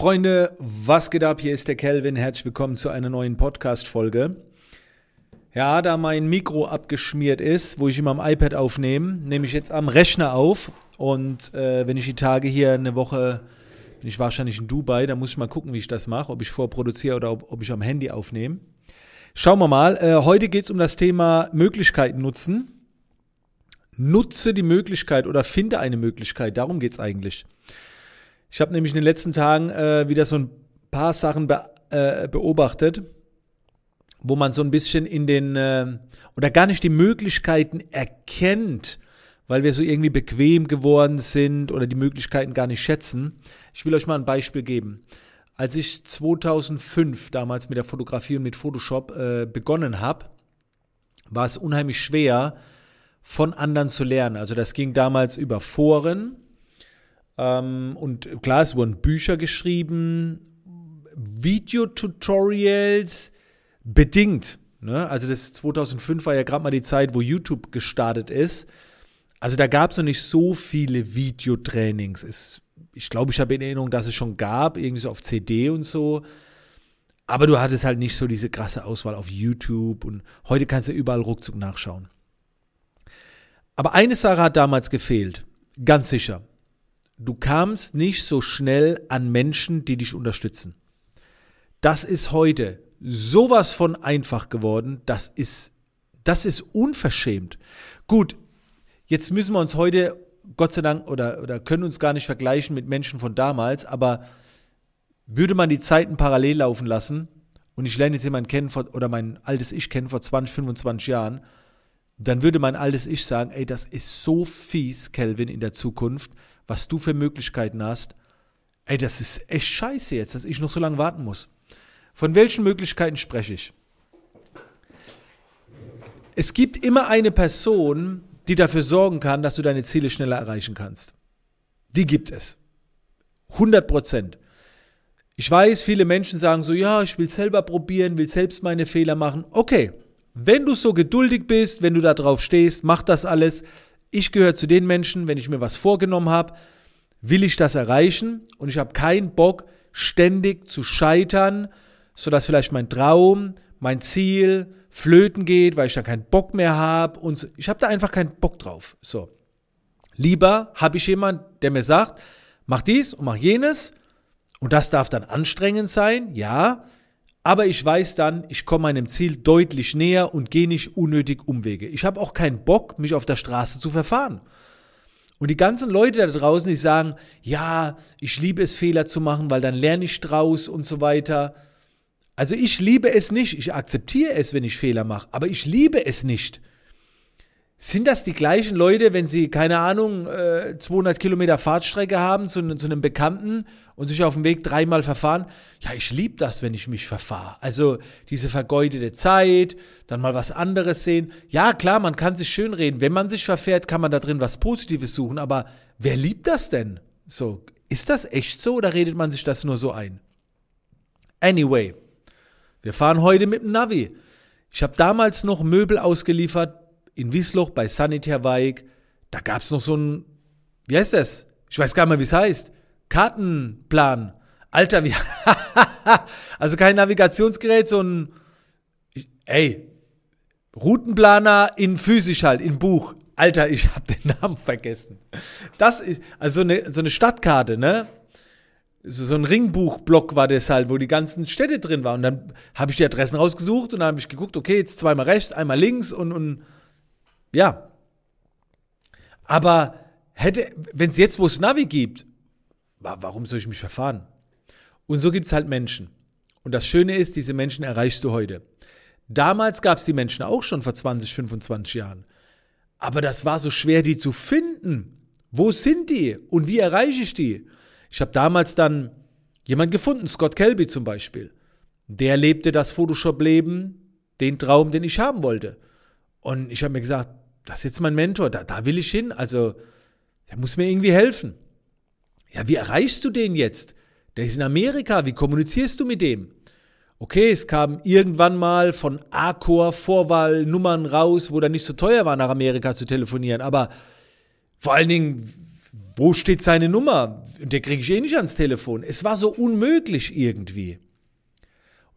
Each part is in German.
Freunde, was geht ab? Hier ist der Kelvin. Herzlich willkommen zu einer neuen Podcast-Folge. Ja, da mein Mikro abgeschmiert ist, wo ich immer am iPad aufnehme, nehme ich jetzt am Rechner auf. Und äh, wenn ich die Tage hier eine Woche, bin ich wahrscheinlich in Dubai, dann muss ich mal gucken, wie ich das mache, ob ich vorproduziere oder ob, ob ich am Handy aufnehme. Schauen wir mal. Äh, heute geht es um das Thema Möglichkeiten nutzen. Nutze die Möglichkeit oder finde eine Möglichkeit. Darum geht es eigentlich. Ich habe nämlich in den letzten Tagen äh, wieder so ein paar Sachen be äh, beobachtet, wo man so ein bisschen in den äh, oder gar nicht die Möglichkeiten erkennt, weil wir so irgendwie bequem geworden sind oder die Möglichkeiten gar nicht schätzen. Ich will euch mal ein Beispiel geben. Als ich 2005 damals mit der Fotografie und mit Photoshop äh, begonnen habe, war es unheimlich schwer, von anderen zu lernen. Also das ging damals über Foren, und klar, es wurden Bücher geschrieben, Videotutorials bedingt. Ne? Also das 2005 war ja gerade mal die Zeit, wo YouTube gestartet ist. Also da gab es noch nicht so viele Videotrainings. Es, ich glaube, ich habe in Erinnerung, dass es schon gab, irgendwie so auf CD und so. Aber du hattest halt nicht so diese krasse Auswahl auf YouTube und heute kannst du überall ruckzuck nachschauen. Aber eine Sache hat damals gefehlt, ganz sicher du kamst nicht so schnell an Menschen, die dich unterstützen. Das ist heute sowas von einfach geworden, das ist, das ist unverschämt. Gut, jetzt müssen wir uns heute, Gott sei Dank, oder, oder können uns gar nicht vergleichen mit Menschen von damals, aber würde man die Zeiten parallel laufen lassen und ich lerne jetzt jemanden kennen vor, oder mein altes Ich kennen vor 20, 25 Jahren, dann würde mein altes Ich sagen, ey, das ist so fies, Kelvin, in der Zukunft was du für Möglichkeiten hast. Ey, das ist echt scheiße jetzt, dass ich noch so lange warten muss. Von welchen Möglichkeiten spreche ich? Es gibt immer eine Person, die dafür sorgen kann, dass du deine Ziele schneller erreichen kannst. Die gibt es. 100 Prozent. Ich weiß, viele Menschen sagen so, ja, ich will selber probieren, will selbst meine Fehler machen. Okay, wenn du so geduldig bist, wenn du da drauf stehst, mach das alles. Ich gehöre zu den Menschen, wenn ich mir was vorgenommen habe, will ich das erreichen und ich habe keinen Bock, ständig zu scheitern, sodass vielleicht mein Traum, mein Ziel flöten geht, weil ich da keinen Bock mehr habe und so. ich habe da einfach keinen Bock drauf. So. Lieber habe ich jemanden, der mir sagt, mach dies und mach jenes und das darf dann anstrengend sein, ja, aber ich weiß dann, ich komme meinem Ziel deutlich näher und gehe nicht unnötig Umwege. Ich habe auch keinen Bock, mich auf der Straße zu verfahren. Und die ganzen Leute da draußen, die sagen, ja, ich liebe es, Fehler zu machen, weil dann lerne ich draus und so weiter. Also ich liebe es nicht. Ich akzeptiere es, wenn ich Fehler mache, aber ich liebe es nicht. Sind das die gleichen Leute, wenn sie, keine Ahnung, 200 äh, Kilometer Fahrtstrecke haben zu, zu einem Bekannten und sich auf dem Weg dreimal verfahren? Ja, ich liebe das, wenn ich mich verfahre. Also diese vergeudete Zeit, dann mal was anderes sehen. Ja, klar, man kann sich schön reden. Wenn man sich verfährt, kann man da drin was Positives suchen. Aber wer liebt das denn? So, ist das echt so oder redet man sich das nur so ein? Anyway, wir fahren heute mit dem Navi. Ich habe damals noch Möbel ausgeliefert in Wiesloch bei Sanitär Weig, da gab es noch so ein, wie heißt das? Ich weiß gar nicht mehr, wie es heißt. Kartenplan. Alter, wie, also kein Navigationsgerät, so ein, ey, Routenplaner in physisch halt, in Buch. Alter, ich habe den Namen vergessen. Das ist, also so eine, so eine Stadtkarte, ne? So, so ein Ringbuchblock war das halt, wo die ganzen Städte drin waren. Und dann habe ich die Adressen rausgesucht und dann habe ich geguckt, okay, jetzt zweimal rechts, einmal links und, und ja. Aber hätte, wenn es jetzt, wo es Navi gibt, warum soll ich mich verfahren? Und so gibt es halt Menschen. Und das Schöne ist, diese Menschen erreichst du heute. Damals gab es die Menschen auch schon vor 20, 25 Jahren. Aber das war so schwer, die zu finden. Wo sind die und wie erreiche ich die? Ich habe damals dann jemanden gefunden, Scott Kelby zum Beispiel. Der lebte das Photoshop-Leben, den Traum, den ich haben wollte. Und ich habe mir gesagt, das ist jetzt mein Mentor, da, da will ich hin. Also, der muss mir irgendwie helfen. Ja, wie erreichst du den jetzt? Der ist in Amerika, wie kommunizierst du mit dem? Okay, es kam irgendwann mal von Accor Vorwahlnummern raus, wo dann nicht so teuer war, nach Amerika zu telefonieren. Aber vor allen Dingen, wo steht seine Nummer? Und der kriege ich eh nicht ans Telefon. Es war so unmöglich irgendwie.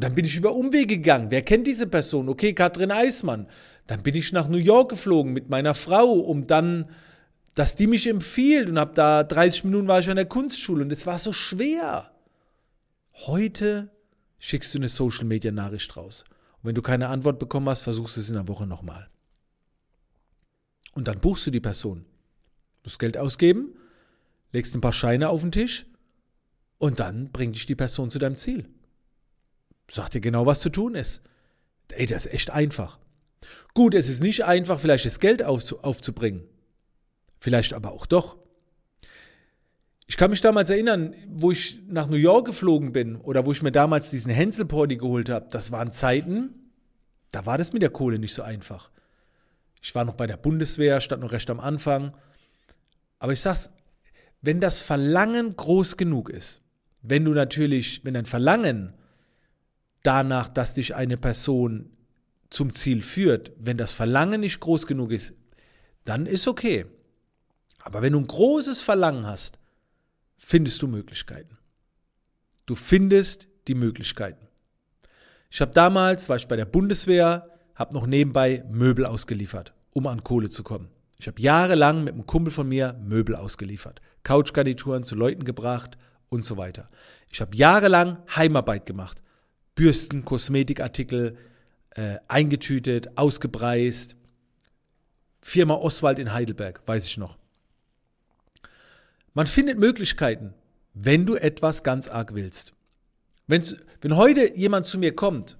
Und dann bin ich über Umwege gegangen. Wer kennt diese Person? Okay, Katrin Eismann. Dann bin ich nach New York geflogen mit meiner Frau, um dann, dass die mich empfiehlt und habe da 30 Minuten war ich an der Kunstschule und es war so schwer. Heute schickst du eine Social Media Nachricht raus. Und wenn du keine Antwort bekommen hast, versuchst du es in der Woche nochmal. Und dann buchst du die Person. Du musst Geld ausgeben, legst ein paar Scheine auf den Tisch und dann bringt dich die Person zu deinem Ziel. Sagt dir genau, was zu tun ist. Ey, das ist echt einfach. Gut, es ist nicht einfach, vielleicht das Geld aufzubringen. Vielleicht aber auch doch. Ich kann mich damals erinnern, wo ich nach New York geflogen bin oder wo ich mir damals diesen Hänselporti geholt habe. Das waren Zeiten, da war das mit der Kohle nicht so einfach. Ich war noch bei der Bundeswehr, stand noch recht am Anfang. Aber ich sag's, wenn das Verlangen groß genug ist, wenn du natürlich, wenn dein Verlangen danach, dass dich eine Person zum Ziel führt, wenn das Verlangen nicht groß genug ist, dann ist okay. Aber wenn du ein großes Verlangen hast, findest du Möglichkeiten. Du findest die Möglichkeiten. Ich habe damals, war ich bei der Bundeswehr, habe noch nebenbei Möbel ausgeliefert, um an Kohle zu kommen. Ich habe jahrelang mit einem Kumpel von mir Möbel ausgeliefert, Couchgarnituren zu Leuten gebracht und so weiter. Ich habe jahrelang Heimarbeit gemacht, Bürsten, Kosmetikartikel äh, eingetütet, ausgepreist. Firma Oswald in Heidelberg, weiß ich noch. Man findet Möglichkeiten, wenn du etwas ganz arg willst. Wenn's, wenn heute jemand zu mir kommt,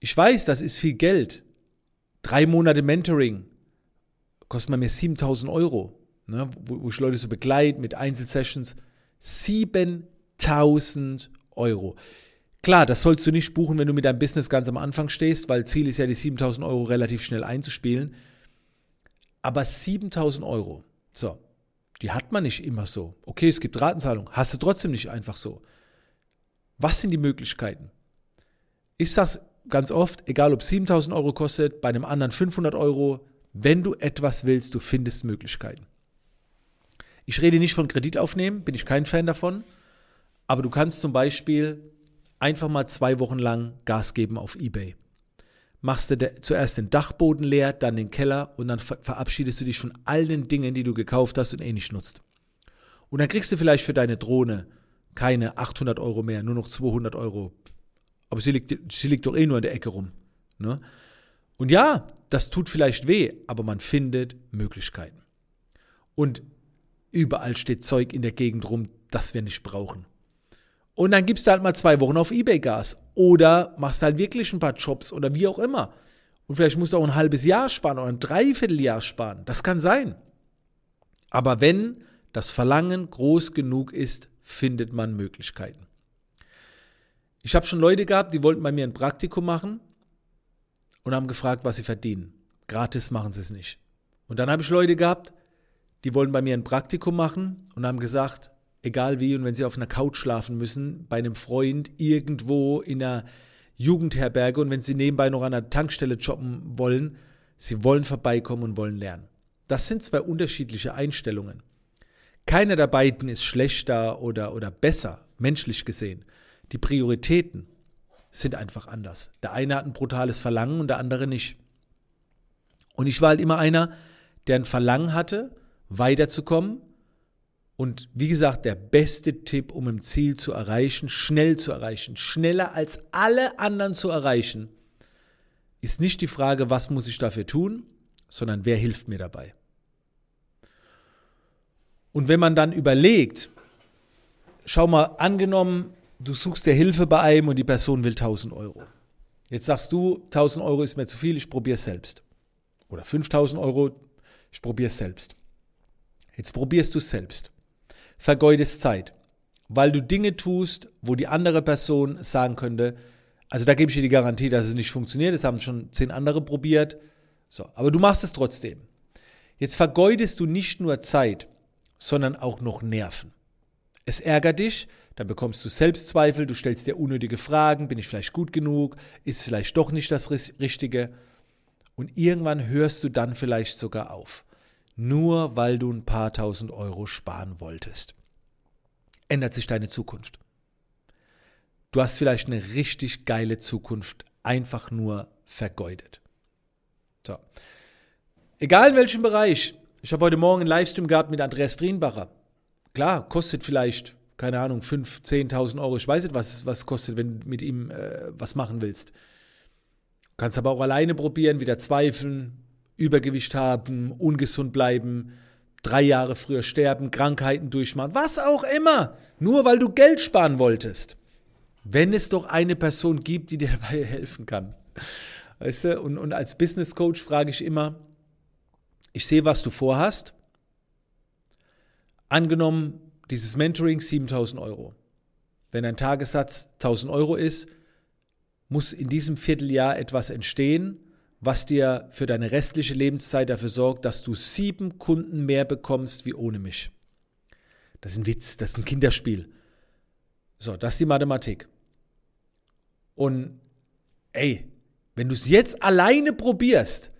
ich weiß, das ist viel Geld. Drei Monate Mentoring kostet mir 7000 Euro, ne, wo, wo ich Leute so begleite mit Einzelsessions. 7000 Euro. Klar, das sollst du nicht buchen, wenn du mit deinem Business ganz am Anfang stehst, weil Ziel ist ja, die 7000 Euro relativ schnell einzuspielen. Aber 7000 Euro, so, die hat man nicht immer so. Okay, es gibt Ratenzahlung, hast du trotzdem nicht einfach so. Was sind die Möglichkeiten? Ich sage ganz oft, egal ob 7000 Euro kostet, bei einem anderen 500 Euro, wenn du etwas willst, du findest Möglichkeiten. Ich rede nicht von Kredit aufnehmen, bin ich kein Fan davon, aber du kannst zum Beispiel einfach mal zwei Wochen lang Gas geben auf eBay. Machst du zuerst den Dachboden leer, dann den Keller und dann verabschiedest du dich von all den Dingen, die du gekauft hast und eh nicht nutzt. Und dann kriegst du vielleicht für deine Drohne keine 800 Euro mehr, nur noch 200 Euro. Aber sie liegt, sie liegt doch eh nur in der Ecke rum. Ne? Und ja, das tut vielleicht weh, aber man findet Möglichkeiten. Und überall steht Zeug in der Gegend rum, das wir nicht brauchen. Und dann gibst du halt mal zwei Wochen auf Ebay Gas. Oder machst halt wirklich ein paar Jobs oder wie auch immer. Und vielleicht musst du auch ein halbes Jahr sparen oder ein Dreivierteljahr sparen. Das kann sein. Aber wenn das Verlangen groß genug ist, findet man Möglichkeiten. Ich habe schon Leute gehabt, die wollten bei mir ein Praktikum machen und haben gefragt, was sie verdienen. Gratis machen sie es nicht. Und dann habe ich Leute gehabt, die wollten bei mir ein Praktikum machen und haben gesagt, egal wie, und wenn sie auf einer Couch schlafen müssen, bei einem Freund irgendwo in einer Jugendherberge und wenn sie nebenbei noch an einer Tankstelle jobben wollen, sie wollen vorbeikommen und wollen lernen. Das sind zwei unterschiedliche Einstellungen. Keiner der beiden ist schlechter oder, oder besser, menschlich gesehen. Die Prioritäten sind einfach anders. Der eine hat ein brutales Verlangen und der andere nicht. Und ich war halt immer einer, der ein Verlangen hatte, weiterzukommen und wie gesagt, der beste Tipp, um ein Ziel zu erreichen, schnell zu erreichen, schneller als alle anderen zu erreichen, ist nicht die Frage, was muss ich dafür tun, sondern wer hilft mir dabei. Und wenn man dann überlegt, schau mal, angenommen, du suchst dir Hilfe bei einem und die Person will 1000 Euro. Jetzt sagst du, 1000 Euro ist mir zu viel, ich probiere es selbst. Oder 5000 Euro, ich probiere es selbst. Jetzt probierst du es selbst vergeudest Zeit, weil du Dinge tust, wo die andere Person sagen könnte, also da gebe ich dir die Garantie, dass es nicht funktioniert, das haben schon zehn andere probiert, so, aber du machst es trotzdem. Jetzt vergeudest du nicht nur Zeit, sondern auch noch Nerven. Es ärgert dich, dann bekommst du Selbstzweifel, du stellst dir unnötige Fragen, bin ich vielleicht gut genug, ist vielleicht doch nicht das Richtige und irgendwann hörst du dann vielleicht sogar auf. Nur weil du ein paar tausend Euro sparen wolltest. Ändert sich deine Zukunft. Du hast vielleicht eine richtig geile Zukunft einfach nur vergeudet. So. Egal in welchem Bereich. Ich habe heute Morgen einen Livestream gehabt mit Andreas Drienbacher. Klar, kostet vielleicht, keine Ahnung, 5.000, 10.000 Euro. Ich weiß nicht, was es kostet, wenn du mit ihm äh, was machen willst. Kannst aber auch alleine probieren, wieder zweifeln, Übergewicht haben, ungesund bleiben, drei Jahre früher sterben, Krankheiten durchmachen, was auch immer. Nur weil du Geld sparen wolltest. Wenn es doch eine Person gibt, die dir dabei helfen kann. Weißt du? Und, und als Business Coach frage ich immer, ich sehe, was du vorhast. Angenommen, dieses Mentoring 7000 Euro. Wenn ein Tagessatz 1000 Euro ist, muss in diesem Vierteljahr etwas entstehen, was dir für deine restliche Lebenszeit dafür sorgt, dass du sieben Kunden mehr bekommst wie ohne mich. Das ist ein Witz, das ist ein Kinderspiel. So, das ist die Mathematik. Und ey, wenn du es jetzt alleine probierst,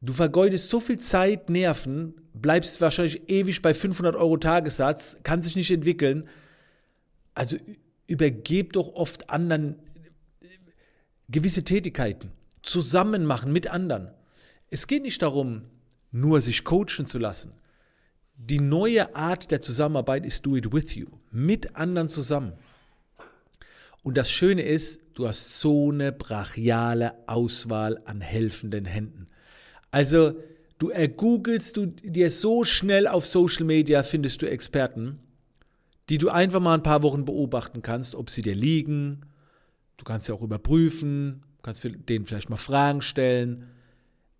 du vergeudest so viel Zeit, Nerven, bleibst wahrscheinlich ewig bei 500 Euro Tagessatz, kann sich nicht entwickeln. Also übergeb doch oft anderen gewisse Tätigkeiten zusammen machen mit anderen. Es geht nicht darum, nur sich coachen zu lassen. Die neue Art der Zusammenarbeit ist Do It With You, mit anderen zusammen. Und das Schöne ist, du hast so eine brachiale Auswahl an helfenden Händen. Also, du ergoogelst du dir so schnell auf Social Media, findest du Experten, die du einfach mal ein paar Wochen beobachten kannst, ob sie dir liegen. Du kannst ja auch überprüfen, kannst denen vielleicht mal Fragen stellen.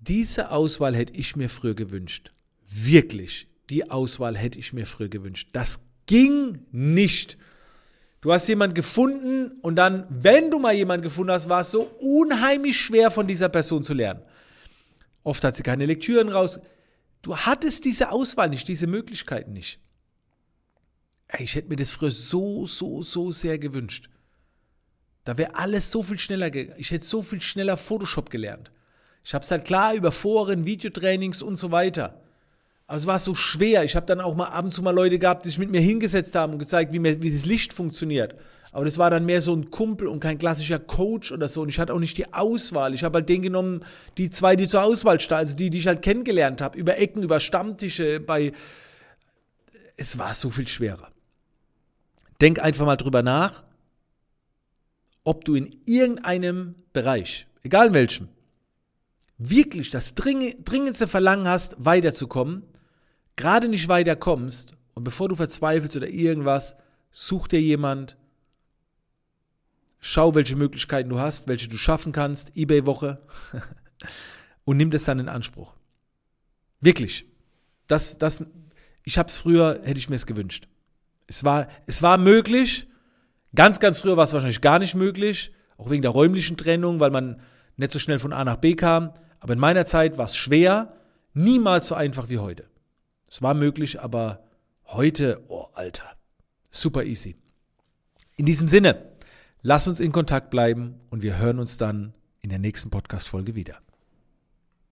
Diese Auswahl hätte ich mir früher gewünscht. Wirklich, die Auswahl hätte ich mir früher gewünscht. Das ging nicht. Du hast jemanden gefunden und dann, wenn du mal jemanden gefunden hast, war es so unheimlich schwer von dieser Person zu lernen. Oft hat sie keine Lektüren raus. Du hattest diese Auswahl nicht, diese Möglichkeiten nicht. Ich hätte mir das früher so, so, so sehr gewünscht. Da wäre alles so viel schneller gegangen. Ich hätte so viel schneller Photoshop gelernt. Ich habe es halt klar über Foren, Videotrainings und so weiter. Aber es war so schwer. Ich habe dann auch mal ab und zu mal Leute gehabt, die sich mit mir hingesetzt haben und gezeigt, wie, mir, wie das Licht funktioniert. Aber das war dann mehr so ein Kumpel und kein klassischer Coach oder so. Und ich hatte auch nicht die Auswahl. Ich habe halt den genommen, die zwei, die zur Auswahl standen, also die, die ich halt kennengelernt habe, über Ecken, über Stammtische, bei. Es war so viel schwerer. Denk einfach mal drüber nach ob du in irgendeinem Bereich, egal in welchem, wirklich das dringendste Verlangen hast, weiterzukommen, gerade nicht weiterkommst und bevor du verzweifelst oder irgendwas, such dir jemand, schau, welche Möglichkeiten du hast, welche du schaffen kannst, Ebay-Woche und nimm das dann in Anspruch. Wirklich. Das, das, ich habe es früher, hätte ich mir es gewünscht. Es war, es war möglich, Ganz, ganz früher war es wahrscheinlich gar nicht möglich, auch wegen der räumlichen Trennung, weil man nicht so schnell von A nach B kam. Aber in meiner Zeit war es schwer, niemals so einfach wie heute. Es war möglich, aber heute, oh Alter, super easy. In diesem Sinne, lass uns in Kontakt bleiben und wir hören uns dann in der nächsten Podcast-Folge wieder.